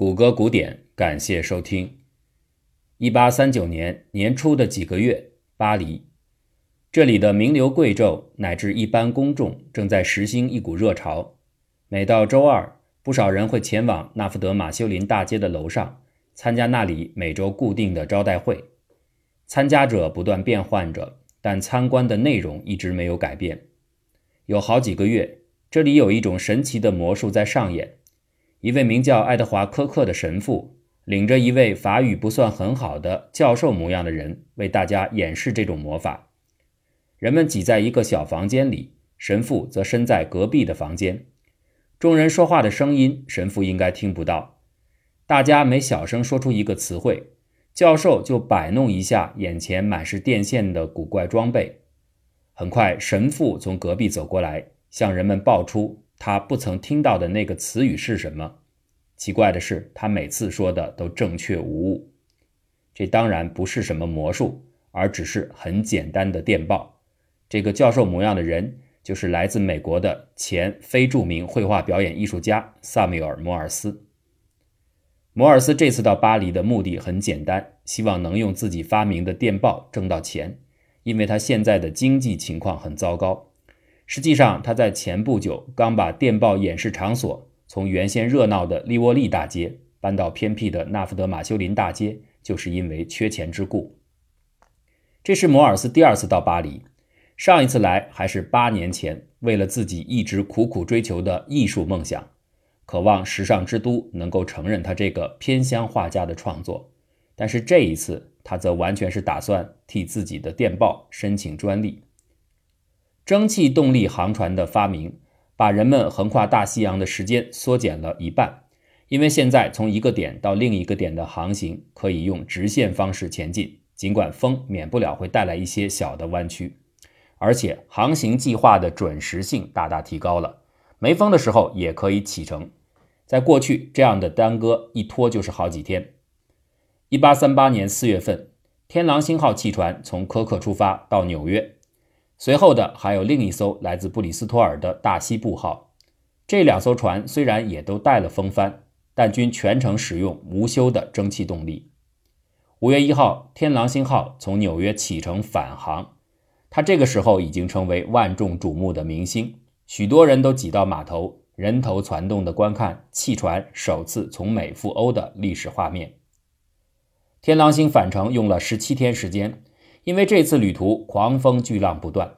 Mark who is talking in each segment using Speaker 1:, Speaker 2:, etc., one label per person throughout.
Speaker 1: 谷歌古典，感谢收听。一八三九年年初的几个月，巴黎，这里的名流贵胄乃至一般公众正在实行一股热潮。每到周二，不少人会前往纳福德马修林大街的楼上，参加那里每周固定的招待会。参加者不断变换着，但参观的内容一直没有改变。有好几个月。这里有一种神奇的魔术在上演。一位名叫爱德华·科克的神父领着一位法语不算很好的教授模样的人，为大家演示这种魔法。人们挤在一个小房间里，神父则身在隔壁的房间。众人说话的声音，神父应该听不到。大家每小声说出一个词汇，教授就摆弄一下眼前满是电线的古怪装备。很快，神父从隔壁走过来。向人们报出他不曾听到的那个词语是什么？奇怪的是，他每次说的都正确无误。这当然不是什么魔术，而只是很简单的电报。这个教授模样的人就是来自美国的前非著名绘画表演艺术家萨缪尔·摩尔斯。摩尔斯这次到巴黎的目的很简单，希望能用自己发明的电报挣到钱，因为他现在的经济情况很糟糕。实际上，他在前不久刚把电报演示场所从原先热闹的利沃利大街搬到偏僻的纳福德马修林大街，就是因为缺钱之故。这是摩尔斯第二次到巴黎，上一次来还是八年前，为了自己一直苦苦追求的艺术梦想，渴望时尚之都能够承认他这个偏乡画家的创作。但是这一次，他则完全是打算替自己的电报申请专利。蒸汽动力航船的发明，把人们横跨大西洋的时间缩减了一半，因为现在从一个点到另一个点的航行可以用直线方式前进，尽管风免不了会带来一些小的弯曲，而且航行计划的准时性大大提高了，没风的时候也可以启程。在过去，这样的耽搁一拖就是好几天。一八三八年四月份，天狼星号汽船从科克出发到纽约。随后的还有另一艘来自布里斯托尔的大西部号，这两艘船虽然也都带了风帆，但均全程使用无休的蒸汽动力。五月一号，天狼星号从纽约启程返航，它这个时候已经成为万众瞩目的明星，许多人都挤到码头，人头攒动地观看汽船首次从美赴欧的历史画面。天狼星返程用了十七天时间。因为这次旅途狂风巨浪不断，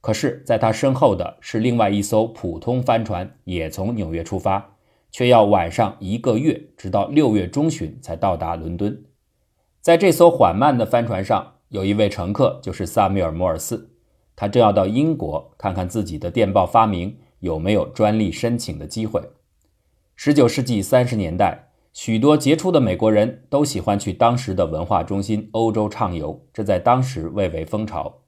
Speaker 1: 可是，在他身后的是另外一艘普通帆船，也从纽约出发，却要晚上一个月，直到六月中旬才到达伦敦。在这艘缓慢的帆船上，有一位乘客，就是萨缪尔·摩尔斯，他正要到英国看看自己的电报发明有没有专利申请的机会。十九世纪三十年代。许多杰出的美国人都喜欢去当时的文化中心欧洲畅游，这在当时蔚为风潮。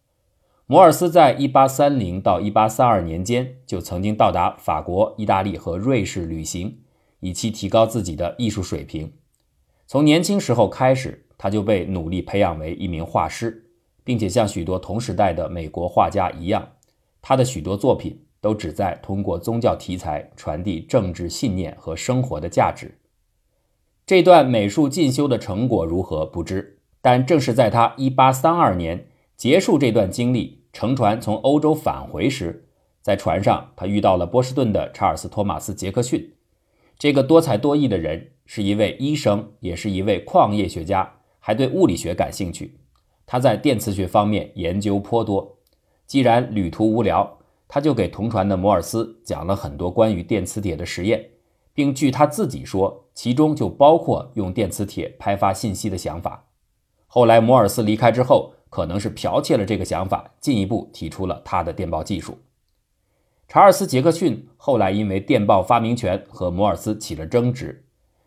Speaker 1: 摩尔斯在1830到1832年间就曾经到达法国、意大利和瑞士旅行，以期提高自己的艺术水平。从年轻时候开始，他就被努力培养为一名画师，并且像许多同时代的美国画家一样，他的许多作品都旨在通过宗教题材传递政治信念和生活的价值。这段美术进修的成果如何不知，但正是在他1832年结束这段经历，乘船从欧洲返回时，在船上他遇到了波士顿的查尔斯·托马斯·杰克逊。这个多才多艺的人是一位医生，也是一位矿业学家，还对物理学感兴趣。他在电磁学方面研究颇多。既然旅途无聊，他就给同船的摩尔斯讲了很多关于电磁铁的实验。并据他自己说，其中就包括用电磁铁拍发信息的想法。后来摩尔斯离开之后，可能是剽窃了这个想法，进一步提出了他的电报技术。查尔斯·杰克逊后来因为电报发明权和摩尔斯起了争执，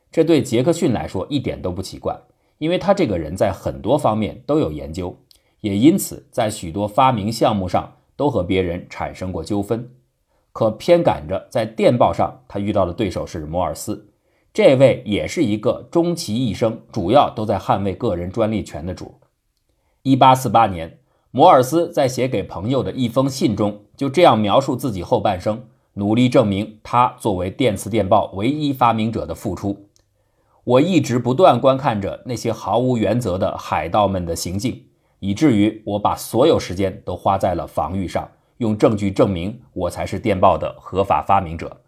Speaker 1: 这对杰克逊来说一点都不奇怪，因为他这个人在很多方面都有研究，也因此在许多发明项目上都和别人产生过纠纷。可偏赶着在电报上，他遇到的对手是摩尔斯，这位也是一个终其一生主要都在捍卫个人专利权的主。一八四八年，摩尔斯在写给朋友的一封信中，就这样描述自己后半生，努力证明他作为电磁电报唯一发明者的付出。我一直不断观看着那些毫无原则的海盗们的行径，以至于我把所有时间都花在了防御上，用证据证明我才是电报的合法发明者。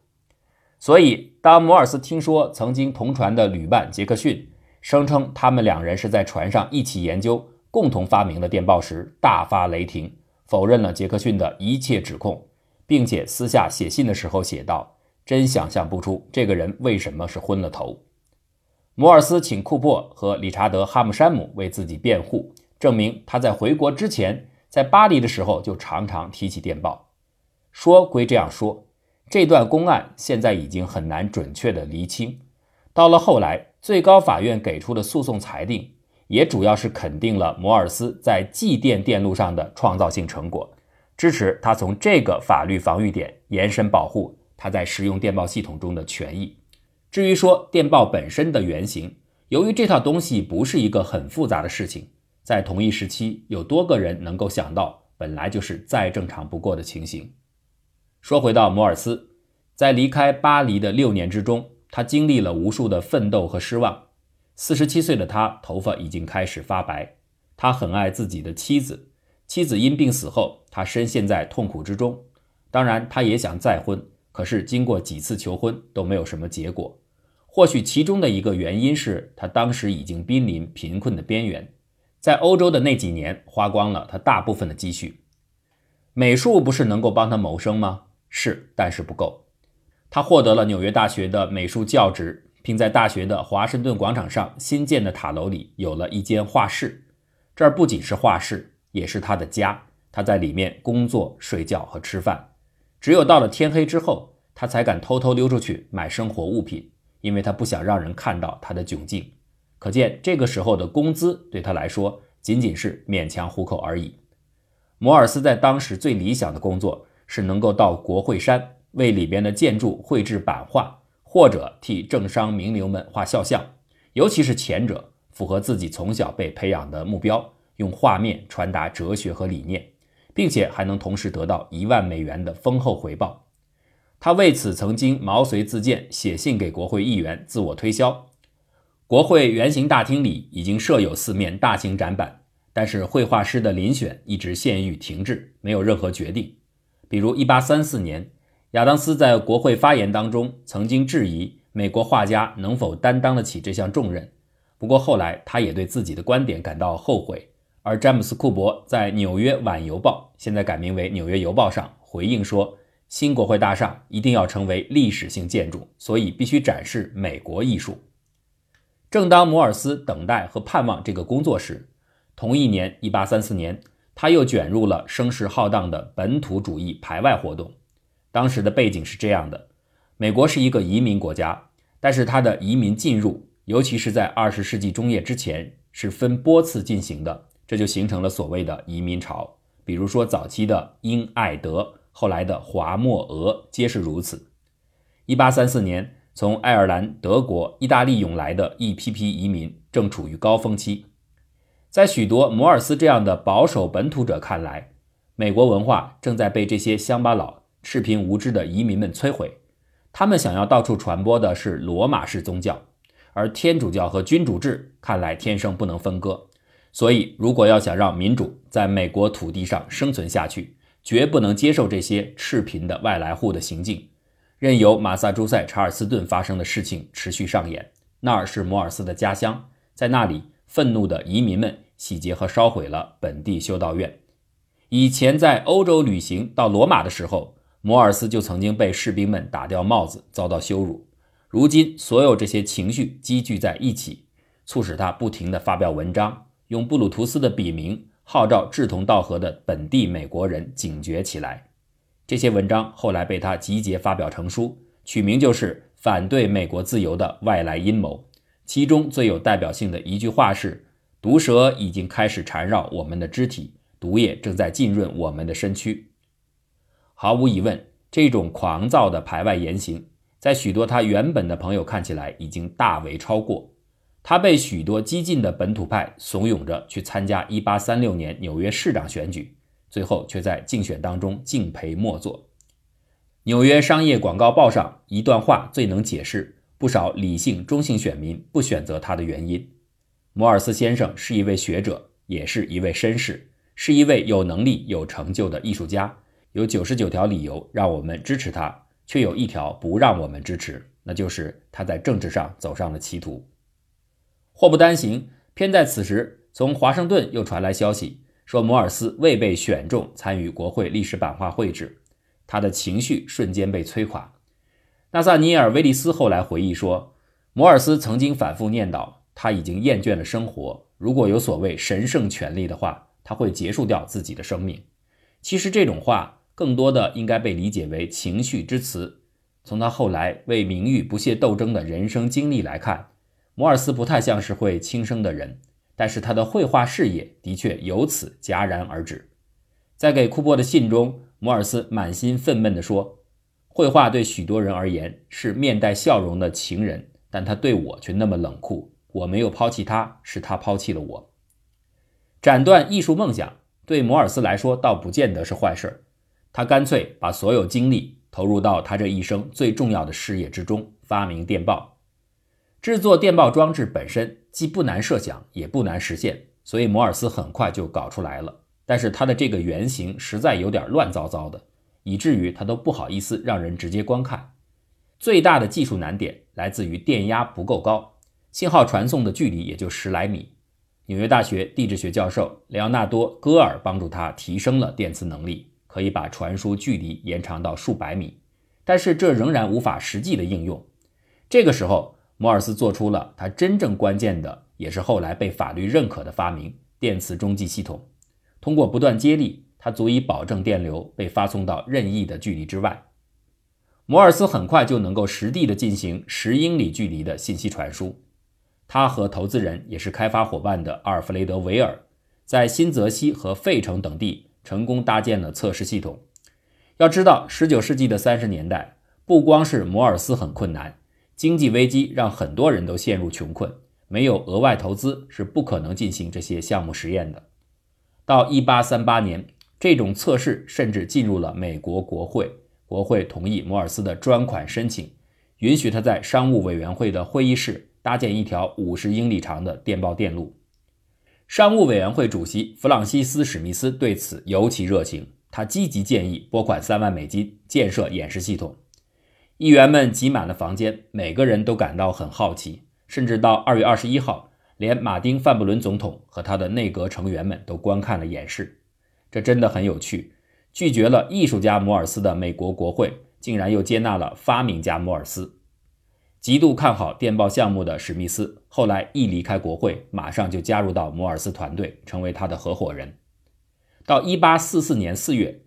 Speaker 1: 所以，当摩尔斯听说曾经同船的旅伴杰克逊声称他们两人是在船上一起研究、共同发明了电报时，大发雷霆，否认了杰克逊的一切指控，并且私下写信的时候写道：“真想象不出这个人为什么是昏了头。”摩尔斯请库珀和理查德·哈姆山姆为自己辩护，证明他在回国之前，在巴黎的时候就常常提起电报。说归这样说，这段公案现在已经很难准确的厘清。到了后来，最高法院给出的诉讼裁定，也主要是肯定了摩尔斯在继电电路上的创造性成果，支持他从这个法律防御点延伸保护他在使用电报系统中的权益。至于说电报本身的原型，由于这套东西不是一个很复杂的事情，在同一时期有多个人能够想到，本来就是再正常不过的情形。说回到摩尔斯，在离开巴黎的六年之中，他经历了无数的奋斗和失望。四十七岁的他，头发已经开始发白。他很爱自己的妻子，妻子因病死后，他深陷在痛苦之中。当然，他也想再婚，可是经过几次求婚都没有什么结果。或许其中的一个原因是他当时已经濒临贫困的边缘，在欧洲的那几年花光了他大部分的积蓄。美术不是能够帮他谋生吗？是，但是不够。他获得了纽约大学的美术教职，并在大学的华盛顿广场上新建的塔楼里有了一间画室。这儿不仅是画室，也是他的家。他在里面工作、睡觉和吃饭。只有到了天黑之后，他才敢偷偷溜出去买生活物品。因为他不想让人看到他的窘境，可见这个时候的工资对他来说仅仅是勉强糊口而已。摩尔斯在当时最理想的工作是能够到国会山为里边的建筑绘制版画，或者替政商名流们画肖像，尤其是前者符合自己从小被培养的目标，用画面传达哲学和理念，并且还能同时得到一万美元的丰厚回报。他为此曾经毛遂自荐，写信给国会议员自我推销。国会圆形大厅里已经设有四面大型展板，但是绘画师的遴选一直陷于停滞，没有任何决定。比如1834年，亚当斯在国会发言当中曾经质疑美国画家能否担当得起这项重任。不过后来他也对自己的观点感到后悔。而詹姆斯·库珀在《纽约晚邮报》（现在改名为《纽约邮报》）上回应说。新国会大厦一定要成为历史性建筑，所以必须展示美国艺术。正当摩尔斯等待和盼望这个工作时，同一年1834年，他又卷入了声势浩荡的本土主义排外活动。当时的背景是这样的：美国是一个移民国家，但是它的移民进入，尤其是在20世纪中叶之前，是分波次进行的，这就形成了所谓的移民潮。比如说早期的英爱德。后来的华墨俄皆是如此。一八三四年，从爱尔兰、德国、意大利涌来的一批批移民正处于高峰期。在许多摩尔斯这样的保守本土者看来，美国文化正在被这些乡巴佬、赤贫无知的移民们摧毁。他们想要到处传播的是罗马式宗教，而天主教和君主制看来天生不能分割。所以，如果要想让民主在美国土地上生存下去，绝不能接受这些赤贫的外来户的行径，任由马萨诸塞查尔斯顿发生的事情持续上演。那儿是摩尔斯的家乡，在那里，愤怒的移民们洗劫和烧毁了本地修道院。以前在欧洲旅行到罗马的时候，摩尔斯就曾经被士兵们打掉帽子，遭到羞辱。如今，所有这些情绪积聚在一起，促使他不停地发表文章，用布鲁图斯的笔名。号召志同道合的本地美国人警觉起来。这些文章后来被他集结发表成书，取名就是《反对美国自由的外来阴谋》。其中最有代表性的一句话是：“毒蛇已经开始缠绕我们的肢体，毒液正在浸润我们的身躯。”毫无疑问，这种狂躁的排外言行，在许多他原本的朋友看起来已经大为超过。他被许多激进的本土派怂恿着去参加1836年纽约市长选举，最后却在竞选当中敬陪末座。纽约商业广告报上一段话最能解释不少理性中性选民不选择他的原因。摩尔斯先生是一位学者，也是一位绅士，是一位有能力、有成就的艺术家。有九十九条理由让我们支持他，却有一条不让我们支持，那就是他在政治上走上了歧途。祸不单行，偏在此时，从华盛顿又传来消息，说摩尔斯未被选中参与国会历史版画绘制，他的情绪瞬间被摧垮。纳萨尼尔·威利斯后来回忆说，摩尔斯曾经反复念叨。他已经厌倦了生活。如果有所谓神圣权利的话，他会结束掉自己的生命。其实这种话更多的应该被理解为情绪之词。从他后来为名誉不懈斗争的人生经历来看，摩尔斯不太像是会轻生的人。但是他的绘画事业的确由此戛然而止。在给库珀的信中，摩尔斯满心愤懑地说：“绘画对许多人而言是面带笑容的情人，但他对我却那么冷酷。”我没有抛弃他，是他抛弃了我。斩断艺术梦想对摩尔斯来说倒不见得是坏事他干脆把所有精力投入到他这一生最重要的事业之中——发明电报。制作电报装置本身既不难设想，也不难实现，所以摩尔斯很快就搞出来了。但是他的这个原型实在有点乱糟糟的，以至于他都不好意思让人直接观看。最大的技术难点来自于电压不够高。信号传送的距离也就十来米。纽约大学地质学教授莱昂纳多·戈尔帮助他提升了电磁能力，可以把传输距离延长到数百米。但是这仍然无法实际的应用。这个时候，摩尔斯做出了他真正关键的，也是后来被法律认可的发明——电磁中继系统。通过不断接力，它足以保证电流被发送到任意的距离之外。摩尔斯很快就能够实地的进行十英里距离的信息传输。他和投资人也是开发伙伴的阿尔弗雷德·维尔，在新泽西和费城等地成功搭建了测试系统。要知道，19世纪的30年代，不光是摩尔斯很困难，经济危机让很多人都陷入穷困，没有额外投资是不可能进行这些项目实验的。到1838年，这种测试甚至进入了美国国会，国会同意摩尔斯的专款申请，允许他在商务委员会的会议室。搭建一条五十英里长的电报电路。商务委员会主席弗朗西斯·史密斯对此尤其热情，他积极建议拨款三万美金建设演示系统。议员们挤满了房间，每个人都感到很好奇，甚至到二月二十一号，连马丁·范布伦总统和他的内阁成员们都观看了演示。这真的很有趣。拒绝了艺术家摩尔斯的美国国会，竟然又接纳了发明家摩尔斯。极度看好电报项目的史密斯，后来一离开国会，马上就加入到摩尔斯团队，成为他的合伙人。到1844年4月，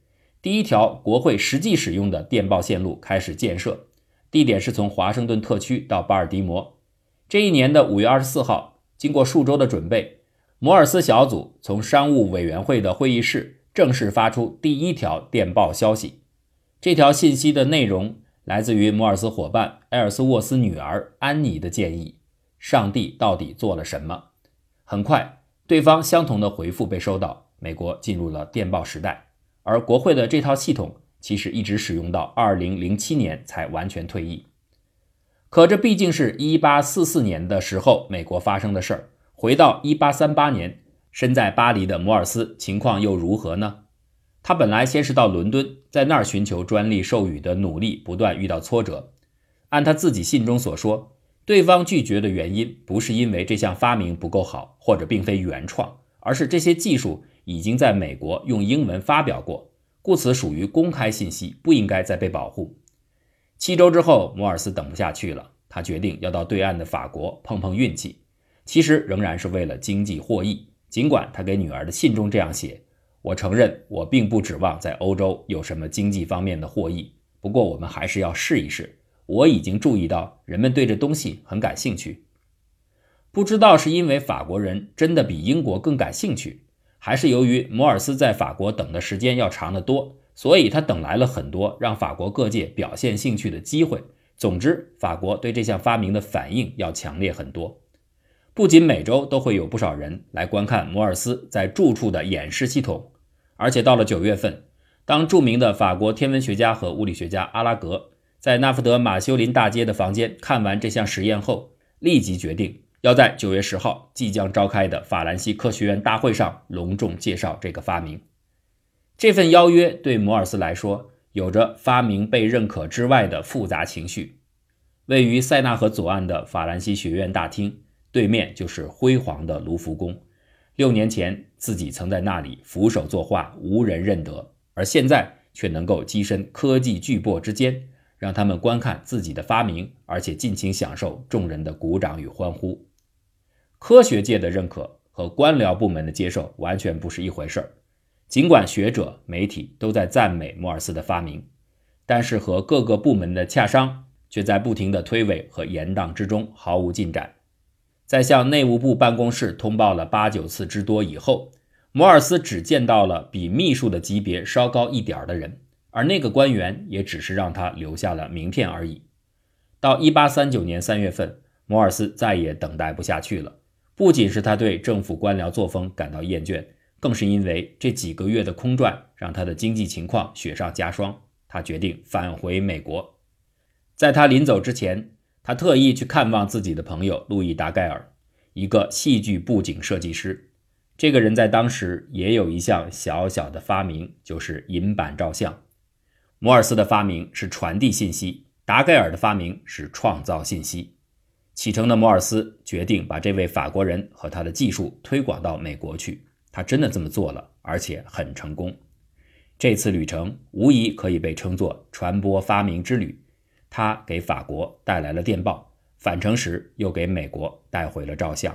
Speaker 1: 第一条国会实际使用的电报线路开始建设，地点是从华盛顿特区到巴尔的摩。这一年的5月24号，经过数周的准备，摩尔斯小组从商务委员会的会议室正式发出第一条电报消息。这条信息的内容。来自于摩尔斯伙伴埃尔斯沃斯女儿安妮的建议：“上帝到底做了什么？”很快，对方相同的回复被收到。美国进入了电报时代，而国会的这套系统其实一直使用到2007年才完全退役。可这毕竟是一八四四年的时候美国发生的事儿。回到一八三八年，身在巴黎的摩尔斯情况又如何呢？他本来先是到伦敦，在那儿寻求专利授予的努力不断遇到挫折。按他自己信中所说，对方拒绝的原因不是因为这项发明不够好，或者并非原创，而是这些技术已经在美国用英文发表过，故此属于公开信息，不应该再被保护。七周之后，摩尔斯等不下去了，他决定要到对岸的法国碰碰运气，其实仍然是为了经济获益。尽管他给女儿的信中这样写。我承认，我并不指望在欧洲有什么经济方面的获益。不过，我们还是要试一试。我已经注意到，人们对这东西很感兴趣。不知道是因为法国人真的比英国更感兴趣，还是由于摩尔斯在法国等的时间要长得多，所以他等来了很多让法国各界表现兴趣的机会。总之，法国对这项发明的反应要强烈很多。不仅每周都会有不少人来观看摩尔斯在住处的演示系统。而且到了九月份，当著名的法国天文学家和物理学家阿拉格在纳福德马修林大街的房间看完这项实验后，立即决定要在九月十号即将召开的法兰西科学院大会上隆重介绍这个发明。这份邀约对摩尔斯来说有着发明被认可之外的复杂情绪。位于塞纳河左岸的法兰西学院大厅对面就是辉煌的卢浮宫。六年前自己曾在那里俯首作画，无人认得，而现在却能够跻身科技巨擘之间，让他们观看自己的发明，而且尽情享受众人的鼓掌与欢呼。科学界的认可和官僚部门的接受完全不是一回事儿。尽管学者、媒体都在赞美摩尔斯的发明，但是和各个部门的洽商却在不停的推诿和延宕之中毫无进展。在向内务部办公室通报了八九次之多以后，摩尔斯只见到了比秘书的级别稍高一点的人，而那个官员也只是让他留下了名片而已。到一八三九年三月份，摩尔斯再也等待不下去了，不仅是他对政府官僚作风感到厌倦。更是因为这几个月的空转，让他的经济情况雪上加霜。他决定返回美国。在他临走之前，他特意去看望自己的朋友路易·达盖尔，一个戏剧布景设计师。这个人在当时也有一项小小的发明，就是银版照相。摩尔斯的发明是传递信息，达盖尔的发明是创造信息。启程的摩尔斯决定把这位法国人和他的技术推广到美国去。他真的这么做了，而且很成功。这次旅程无疑可以被称作传播发明之旅。他给法国带来了电报，返程时又给美国带回了照相。